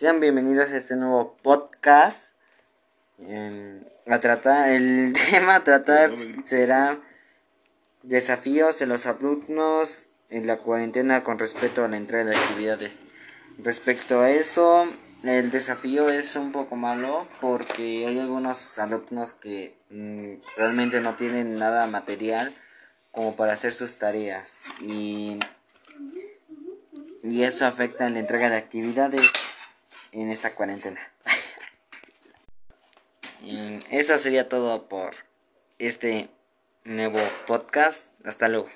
Sean bienvenidos a este nuevo podcast. Em, a tratar, el tema a tratar será desafíos en los alumnos en la cuarentena con respecto a la entrega de actividades. Respecto a eso, el desafío es un poco malo porque hay algunos alumnos que mm, realmente no tienen nada material como para hacer sus tareas y, y eso afecta en la entrega de actividades en esta cuarentena. y eso sería todo por este nuevo podcast. Hasta luego.